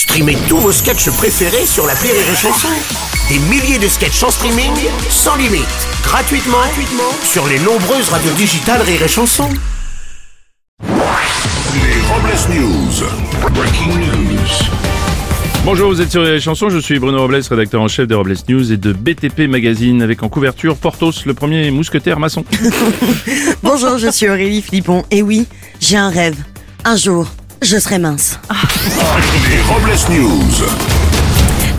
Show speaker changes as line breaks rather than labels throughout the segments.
Streamez tous vos sketchs préférés sur la Rire et Chanson. Des milliers de sketchs en streaming, sans limite, gratuitement, gratuitement sur les nombreuses radios digitales Rire et Chanson.
Les Robles News. Breaking news.
Bonjour, vous êtes sur les chansons, je suis Bruno Robles, rédacteur en chef des Robles News et de BTP Magazine, avec en couverture Portos, le premier mousquetaire maçon.
Bonjour, je suis Aurélie Philippon. Et oui, j'ai un rêve. Un jour, je serai mince.
Les Robles News.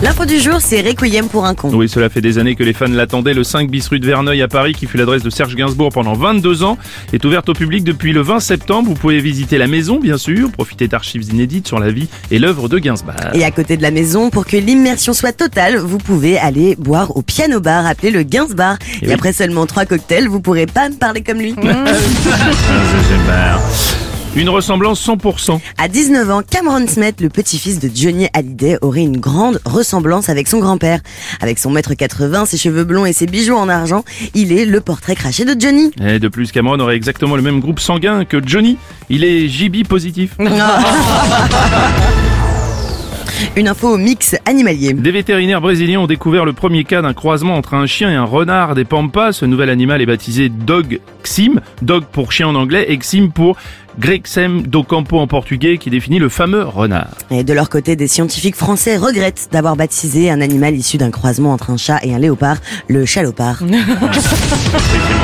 L'info du jour, c'est Requiem pour un con.
Oui, cela fait des années que les fans l'attendaient. Le 5 bis rue de Verneuil à Paris, qui fut l'adresse de Serge Gainsbourg pendant 22 ans, est ouverte au public depuis le 20 septembre. Vous pouvez visiter la maison, bien sûr, profiter d'archives inédites sur la vie et l'œuvre de Gainsbourg.
Et à côté de la maison, pour que l'immersion soit totale, vous pouvez aller boire au piano bar, appelé le Gainsbar. Et,
oui.
après seulement trois cocktails, vous pourrez pas me parler comme lui.
Une ressemblance 100%.
À 19 ans, Cameron Smith, le petit-fils de Johnny Hallyday, aurait une grande ressemblance avec son grand-père. Avec son mètre 80, ses cheveux blonds et ses bijoux en argent, il est le portrait craché de Johnny.
Et de plus, Cameron aurait exactement le même groupe sanguin que Johnny. Il est JB positif.
Une info au mix animalier.
Des vétérinaires brésiliens ont découvert le premier cas d'un croisement entre un chien et un renard des Pampas. Ce nouvel animal est baptisé Dog Xim, Dog pour chien en anglais et Xim pour Grexem do Campo en portugais qui définit le fameux renard.
Et de leur côté, des scientifiques français regrettent d'avoir baptisé un animal issu d'un croisement entre un chat et un léopard, le chalopard.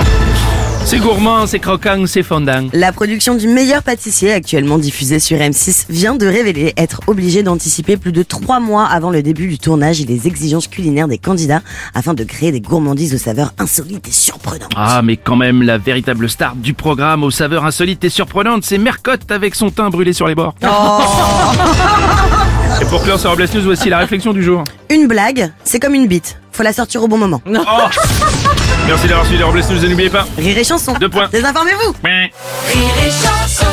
C'est gourmand, c'est croquant, c'est fondant.
La production du meilleur pâtissier, actuellement diffusée sur M6, vient de révéler être obligée d'anticiper plus de trois mois avant le début du tournage et les exigences culinaires des candidats afin de créer des gourmandises aux saveurs insolites et surprenantes.
Ah, mais quand même, la véritable star du programme aux saveurs insolites et surprenantes, c'est Mercotte avec son teint brûlé sur les bords. et pour clore sur Robles News, voici la réflexion du jour.
Une blague, c'est comme une bite. Faut la sortir au bon moment.
Merci d'avoir suivi les Robles News et n'oubliez pas.
Rire et chanson.
Deux points.
Désinformez-vous.
Rire et chanson.